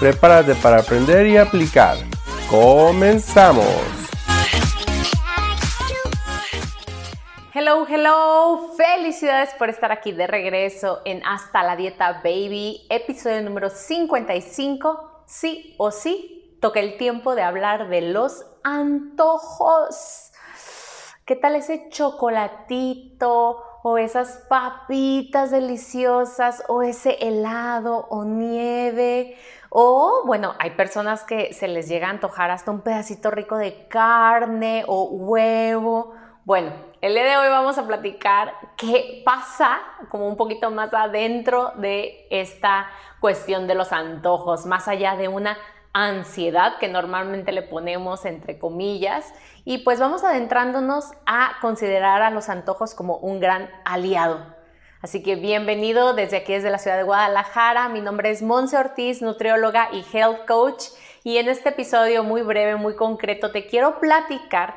Prepárate para aprender y aplicar. ¡Comenzamos! Hello, hello, felicidades por estar aquí de regreso en Hasta la Dieta Baby, episodio número 55, sí o sí, toca el tiempo de hablar de los antojos. ¿Qué tal ese chocolatito o esas papitas deliciosas o ese helado o nieve? O bueno, hay personas que se les llega a antojar hasta un pedacito rico de carne o huevo. Bueno, el día de hoy vamos a platicar qué pasa como un poquito más adentro de esta cuestión de los antojos, más allá de una ansiedad que normalmente le ponemos entre comillas y pues vamos adentrándonos a considerar a los antojos como un gran aliado. Así que bienvenido desde aquí, desde la ciudad de Guadalajara. Mi nombre es Monse Ortiz, nutrióloga y health coach. Y en este episodio muy breve, muy concreto, te quiero platicar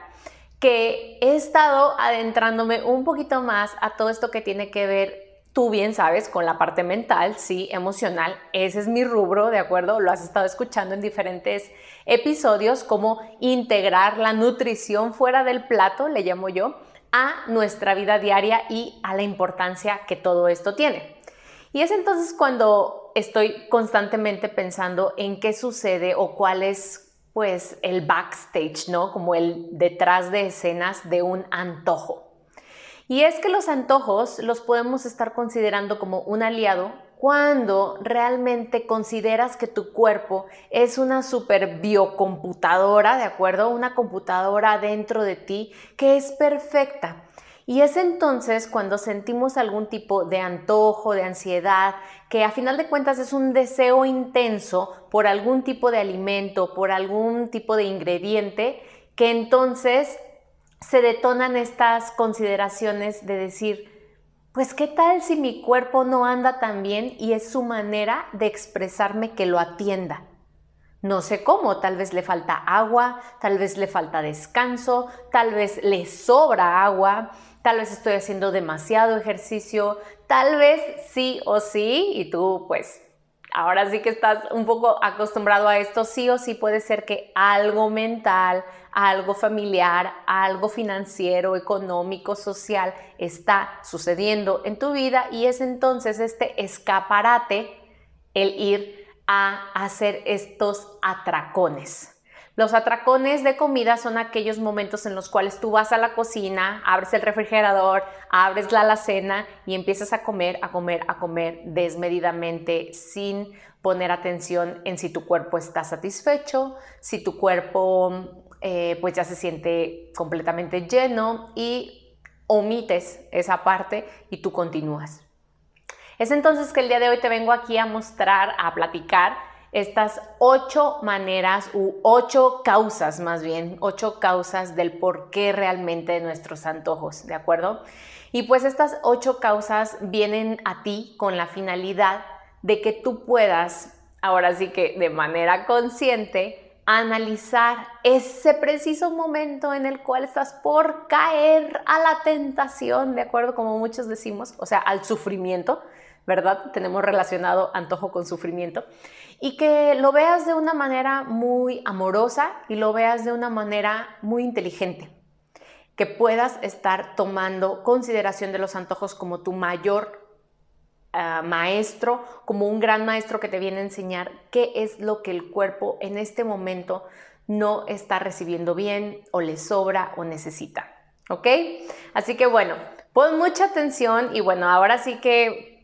que he estado adentrándome un poquito más a todo esto que tiene que ver tú bien sabes, con la parte mental, sí, emocional, ese es mi rubro, ¿de acuerdo? Lo has estado escuchando en diferentes episodios, como integrar la nutrición fuera del plato, le llamo yo, a nuestra vida diaria y a la importancia que todo esto tiene. Y es entonces cuando estoy constantemente pensando en qué sucede o cuál es pues el backstage, ¿no? Como el detrás de escenas de un antojo. Y es que los antojos los podemos estar considerando como un aliado cuando realmente consideras que tu cuerpo es una super biocomputadora, ¿de acuerdo? Una computadora dentro de ti que es perfecta. Y es entonces cuando sentimos algún tipo de antojo, de ansiedad, que a final de cuentas es un deseo intenso por algún tipo de alimento, por algún tipo de ingrediente, que entonces se detonan estas consideraciones de decir, pues qué tal si mi cuerpo no anda tan bien y es su manera de expresarme que lo atienda. No sé cómo, tal vez le falta agua, tal vez le falta descanso, tal vez le sobra agua, tal vez estoy haciendo demasiado ejercicio, tal vez sí o sí, y tú pues ahora sí que estás un poco acostumbrado a esto, sí o sí puede ser que algo mental, algo familiar, algo financiero, económico, social está sucediendo en tu vida y es entonces este escaparate el ir a hacer estos atracones. Los atracones de comida son aquellos momentos en los cuales tú vas a la cocina, abres el refrigerador, abres la alacena y empiezas a comer, a comer, a comer desmedidamente sin poner atención en si tu cuerpo está satisfecho, si tu cuerpo eh, pues ya se siente completamente lleno y omites esa parte y tú continúas. Es entonces que el día de hoy te vengo aquí a mostrar, a platicar estas ocho maneras u ocho causas más bien, ocho causas del por qué realmente de nuestros antojos, ¿de acuerdo? Y pues estas ocho causas vienen a ti con la finalidad de que tú puedas, ahora sí que de manera consciente, analizar ese preciso momento en el cual estás por caer a la tentación, ¿de acuerdo? Como muchos decimos, o sea, al sufrimiento, ¿verdad? Tenemos relacionado antojo con sufrimiento. Y que lo veas de una manera muy amorosa y lo veas de una manera muy inteligente. Que puedas estar tomando consideración de los antojos como tu mayor ah, maestro, como un gran maestro que te viene a enseñar qué es lo que el cuerpo en este momento no está recibiendo bien o le sobra o necesita. ¿Ok? Así que bueno, pon mucha atención y bueno, ahora sí que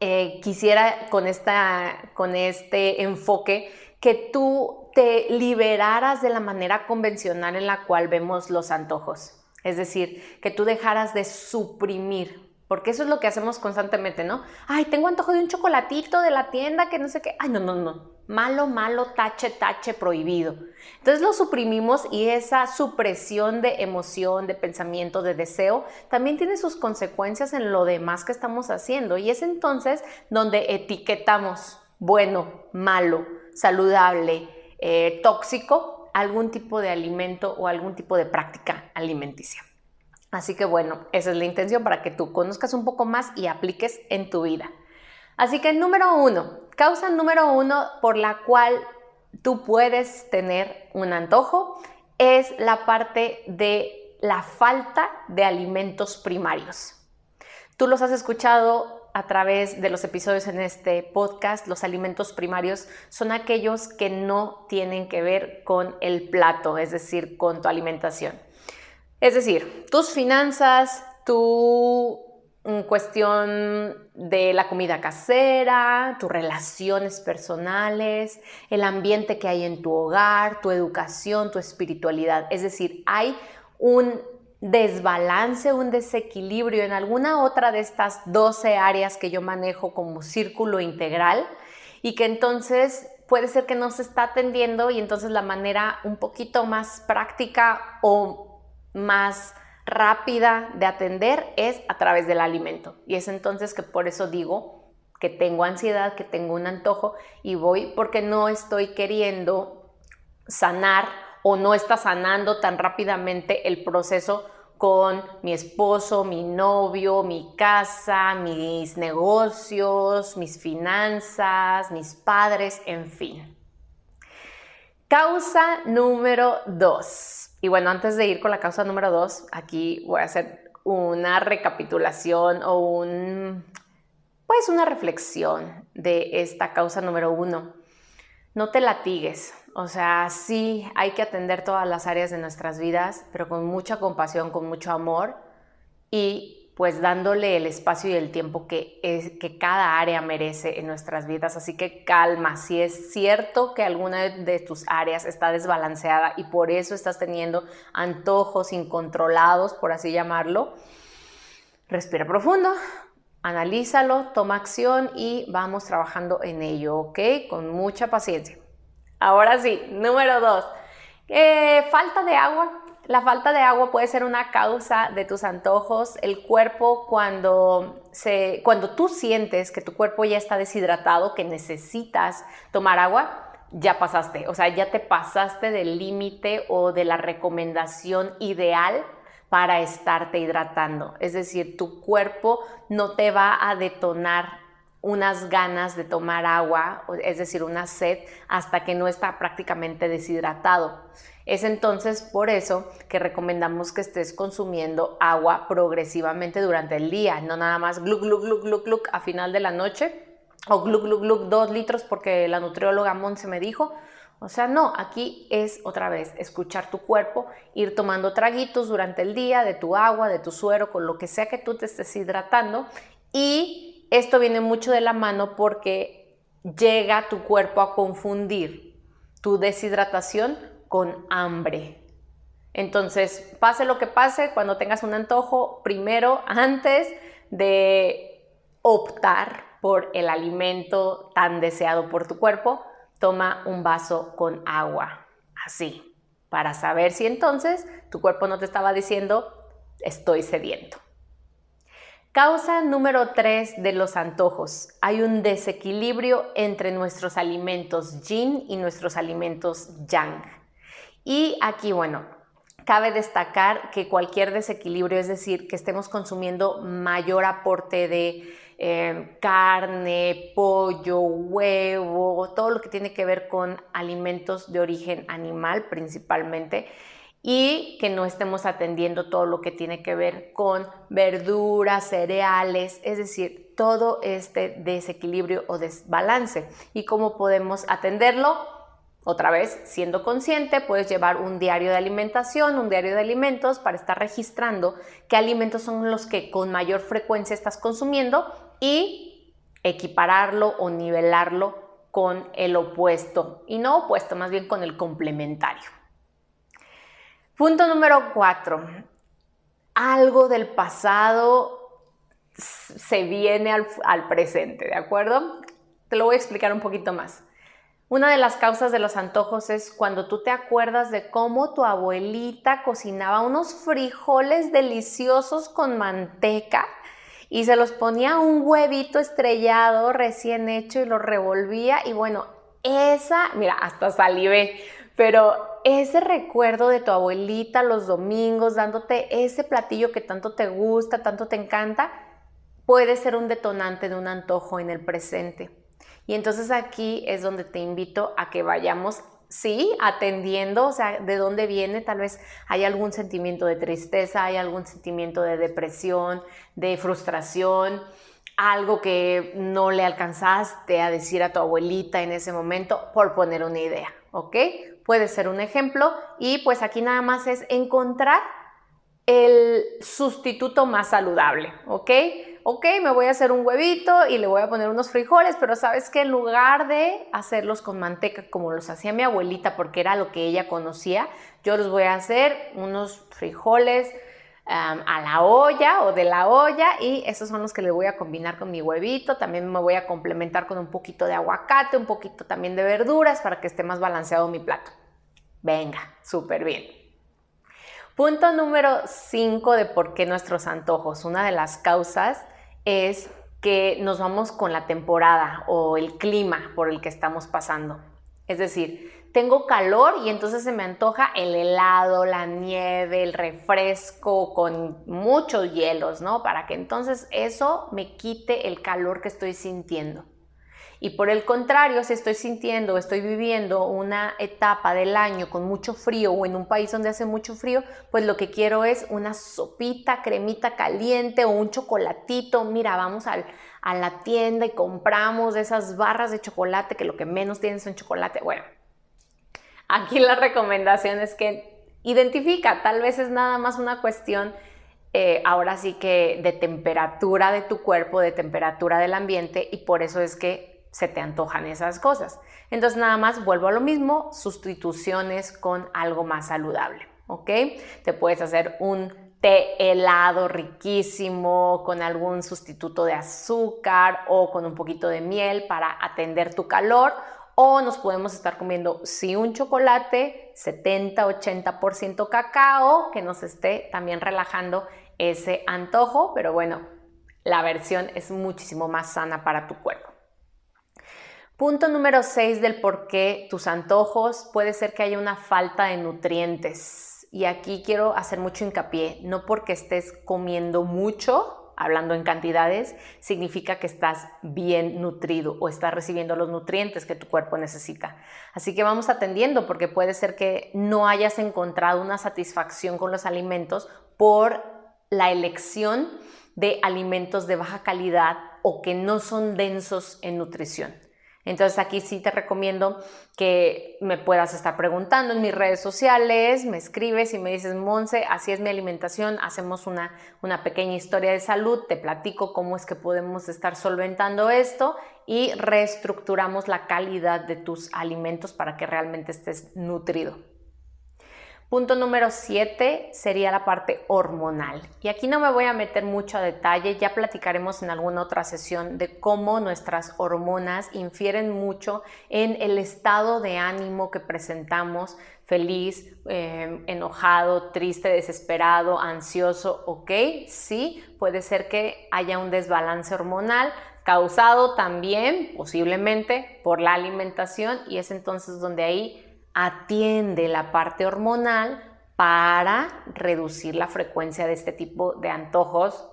eh, quisiera con, esta, con este enfoque que tú te liberaras de la manera convencional en la cual vemos los antojos. Es decir, que tú dejaras de suprimir Porque eso es lo que hacemos constantemente, ¿no? Ay, tengo antojo de un chocolatito de la tienda que no sé qué. Ay, no, no, no. Malo, malo, tache, tache, prohibido. Entonces lo suprimimos y esa supresión de emoción, de pensamiento, de deseo, también tiene sus consecuencias en lo demás que estamos haciendo. Y es entonces donde etiquetamos bueno, malo, saludable, eh, tóxico, algún tipo de alimento o algún tipo de práctica alimenticia. Así que bueno, esa es la intención para que tú conozcas un poco más y apliques en tu vida. Así que número uno, causa número uno por la cual tú puedes tener un antojo es la parte de la falta de alimentos primarios. Tú los has escuchado a través de los episodios en este podcast. Los alimentos primarios son aquellos que no tienen que ver con el plato, es decir, con tu alimentación. Es decir, tus finanzas, tu mm, cuestión de la comida casera, tus relaciones personales, el ambiente que hay en tu hogar, tu educación, tu espiritualidad. Es decir, hay un desbalance, un desequilibrio en alguna otra de estas 12 áreas que yo manejo como círculo integral y que entonces puede ser que no se está atendiendo y entonces la manera un poquito más práctica o más rápida de atender es a través del alimento. Y es entonces que por eso digo que tengo ansiedad, que tengo un antojo y voy porque no estoy queriendo sanar o no está sanando tan rápidamente el proceso con mi esposo, mi novio, mi casa, mis negocios, mis finanzas, mis padres, en fin. Causa número dos y bueno, antes de ir con la causa número dos, aquí voy a hacer una recapitulación o un, pues una reflexión de esta causa número uno. No te latigues, o sea, sí hay que atender todas las áreas de nuestras vidas, pero con mucha compasión, con mucho amor y pues dándole el espacio y el tiempo que, es, que cada área merece en nuestras vidas. Así que calma, si es cierto que alguna de tus áreas está desbalanceada y por eso estás teniendo antojos incontrolados, por así llamarlo, respira profundo, analízalo, toma acción y vamos trabajando en ello, ¿ok? Con mucha paciencia. Ahora sí, número dos, eh, falta de agua la falta de agua puede ser una causa de tus antojos. El cuerpo cuando, se, cuando tú sientes que tu cuerpo ya está deshidratado, que necesitas tomar agua, ya pasaste. O sea, ya te pasaste del límite o de la recomendación ideal para estarte hidratando. Es decir, tu cuerpo no te va a detonar unas ganas de tomar agua, es decir, una sed, hasta que no está prácticamente deshidratado. Es entonces por eso que recomendamos que estés consumiendo agua progresivamente durante el día, no nada más gluc, gluc, gluc, gluc, gluc a final de la noche o gluc, gluc, gluc, dos litros porque la nutrióloga Monse me dijo. O sea, no, aquí es otra vez escuchar tu cuerpo, ir tomando traguitos durante el día de tu agua, de tu suero, con lo que sea que tú te estés hidratando. Y esto viene mucho de la mano porque llega tu cuerpo a confundir tu deshidratación con hambre. Entonces, pase lo que pase, cuando tengas un antojo, primero, antes de optar por el alimento tan deseado por tu cuerpo, toma un vaso con agua, así, para saber si entonces tu cuerpo no te estaba diciendo, estoy sediento. Causa número 3 de los antojos. Hay un desequilibrio entre nuestros alimentos yin y nuestros alimentos yang. Y aquí, bueno, cabe destacar que cualquier desequilibrio, es decir, que estemos consumiendo mayor aporte de eh, carne, pollo, huevo, todo lo que tiene que ver con alimentos de origen animal principalmente, y que no estemos atendiendo todo lo que tiene que ver con verduras, cereales, es decir, todo este desequilibrio o desbalance. ¿Y cómo podemos atenderlo? Otra vez, siendo consciente, puedes llevar un diario de alimentación, un diario de alimentos para estar registrando qué alimentos son los que con mayor frecuencia estás consumiendo y equipararlo o nivelarlo con el opuesto, y no opuesto, más bien con el complementario. Punto número cuatro. Algo del pasado se viene al, presente, ¿de acuerdo? Te lo voy a explicar un poquito más. Una de las causas de los antojos es cuando tú te acuerdas de cómo tu abuelita cocinaba unos frijoles deliciosos con manteca y se los ponía un huevito estrellado recién hecho y lo revolvía y bueno, esa, mira, hasta salivé, pero ese recuerdo de tu abuelita los domingos dándote ese platillo que tanto te gusta, tanto te encanta, puede ser un detonante de un antojo en el presente. Y entonces aquí es donde te invito a que vayamos, sí, atendiendo, o sea, de dónde viene, tal vez hay algún sentimiento de tristeza, hay algún sentimiento de depresión, de frustración, algo que no le alcanzaste a decir a tu abuelita en ese momento, por poner una idea, ¿ok? Puede ser un ejemplo y pues aquí nada más es encontrar el sustituto más saludable, ¿ok? ok, me voy a hacer un huevito y le voy a poner unos frijoles, pero sabes que en lugar de hacerlos con manteca como los hacía mi abuelita, porque era lo que ella conocía, yo los voy a hacer unos frijoles a la olla o de la olla y esos son los que le voy a combinar con mi huevito. También me voy a complementar con un poquito de aguacate, un poquito también de verduras para que esté más balanceado mi plato. Venga, súper bien. Punto número 5 de por qué nuestros antojos. Una de las causas es que nos vamos con la temporada o el clima por el que estamos pasando. Es decir, tengo calor y entonces se me antoja el helado, la nieve, el refresco con muchos hielos, ¿no? Para que entonces eso me quite el calor que estoy sintiendo. Y por el contrario, si estoy sintiendo, estoy viviendo una etapa del año con mucho frío o en un país donde hace mucho frío, pues lo que quiero es una sopita, cremita caliente o un chocolatito. Mira, vamos a la tienda y compramos esas barras de chocolate que lo que menos tienen son chocolate. Bueno, aquí la recomendación es que identifica, tal vez es nada más una cuestión eh, ahora sí que de temperatura de tu cuerpo, de temperatura del ambiente y por eso es que se te antojan esas cosas. Entonces nada más vuelvo a lo mismo, sustituciones con algo más saludable, ¿ok? Te puedes hacer un té helado riquísimo con algún sustituto de azúcar o con un poquito de miel para atender tu calor o nos podemos estar comiendo sí un chocolate 70-80% cacao que nos esté también relajando ese antojo, pero bueno, la versión es muchísimo más sana para tu cuerpo. Punto número 6 del por qué tus antojos puede ser que haya una falta de nutrientes. Y aquí quiero hacer mucho hincapié, no porque estés comiendo mucho, hablando en cantidades, significa que estás bien nutrido o estás recibiendo los nutrientes que tu cuerpo necesita. Así que vamos atendiendo porque puede ser que no hayas encontrado una satisfacción con los alimentos por la elección de alimentos de baja calidad o que no son densos en nutrición. Entonces aquí sí te recomiendo que me puedas estar preguntando en mis redes sociales, me escribes y me dices, Monse, así es mi alimentación, hacemos una, una pequeña historia de salud, te platico cómo es que podemos estar solventando esto y reestructuramos la calidad de tus alimentos para que realmente estés nutrido. Punto número 7 sería la parte hormonal. Y aquí no me voy a meter mucho a detalle, ya platicaremos en alguna otra sesión de cómo nuestras hormonas infieren mucho en el estado de ánimo que presentamos, feliz, eh, enojado, triste, desesperado, ansioso, ¿ok? Sí, puede ser que haya un desbalance hormonal causado también posiblemente por la alimentación y es entonces donde ahí atiende la parte hormonal para reducir la frecuencia de este tipo de antojos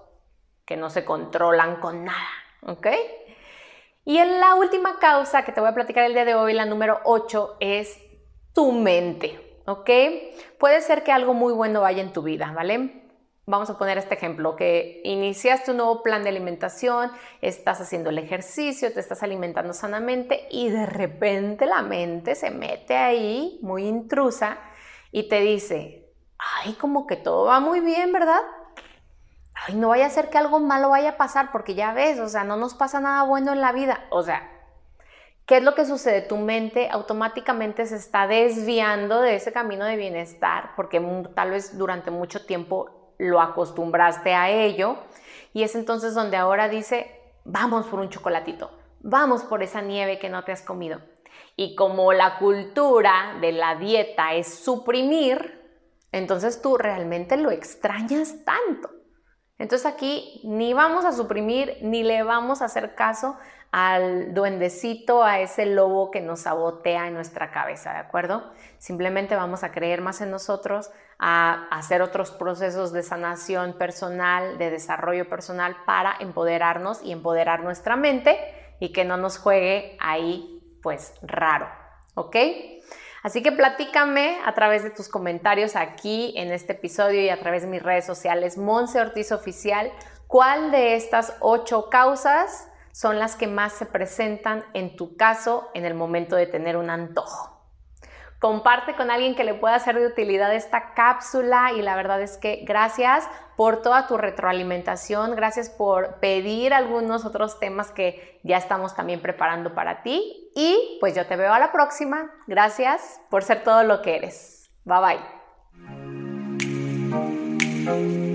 que no se controlan con nada, ¿ok? Y en la última causa que te voy a platicar el día de hoy, la número 8, es tu mente, ¿ok? Puede ser que algo muy bueno vaya en tu vida, ¿vale? Vamos a poner este ejemplo, que iniciaste un nuevo plan de alimentación, estás haciendo el ejercicio, te estás alimentando sanamente y de repente la mente se mete ahí muy intrusa y te dice, ay, como que todo va muy bien, ¿verdad? Ay, no vaya a ser que algo malo vaya a pasar porque ya ves, o sea, no nos pasa nada bueno en la vida. O sea, ¿qué es lo que sucede? Tu mente automáticamente se está desviando de ese camino de bienestar porque tal vez durante mucho tiempo lo acostumbraste a ello Y es entonces donde ahora dice, vamos por un chocolatito, vamos por esa nieve que no te has comido. Y como la cultura de la dieta es suprimir, entonces tú realmente lo extrañas tanto. Entonces aquí ni vamos a suprimir ni le vamos a hacer caso al duendecito, a ese lobo que nos sabotea en nuestra cabeza, ¿de acuerdo? Simplemente vamos a creer más en nosotros, a hacer otros procesos de sanación personal, de desarrollo personal para empoderarnos y empoderar nuestra mente y que no nos juegue ahí pues raro, ¿ok? Así que platícame a través de tus comentarios aquí en este episodio y a través de mis redes sociales, Monse Ortiz Oficial, cuál de estas ocho causas son las que más se presentan en tu caso en el momento de tener un antojo. Comparte con alguien que le pueda ser de utilidad esta cápsula y la verdad es que gracias por toda tu retroalimentación, gracias por pedir algunos otros temas que ya estamos también preparando para ti y pues yo te veo a la próxima. Gracias por ser todo lo que eres. Bye bye.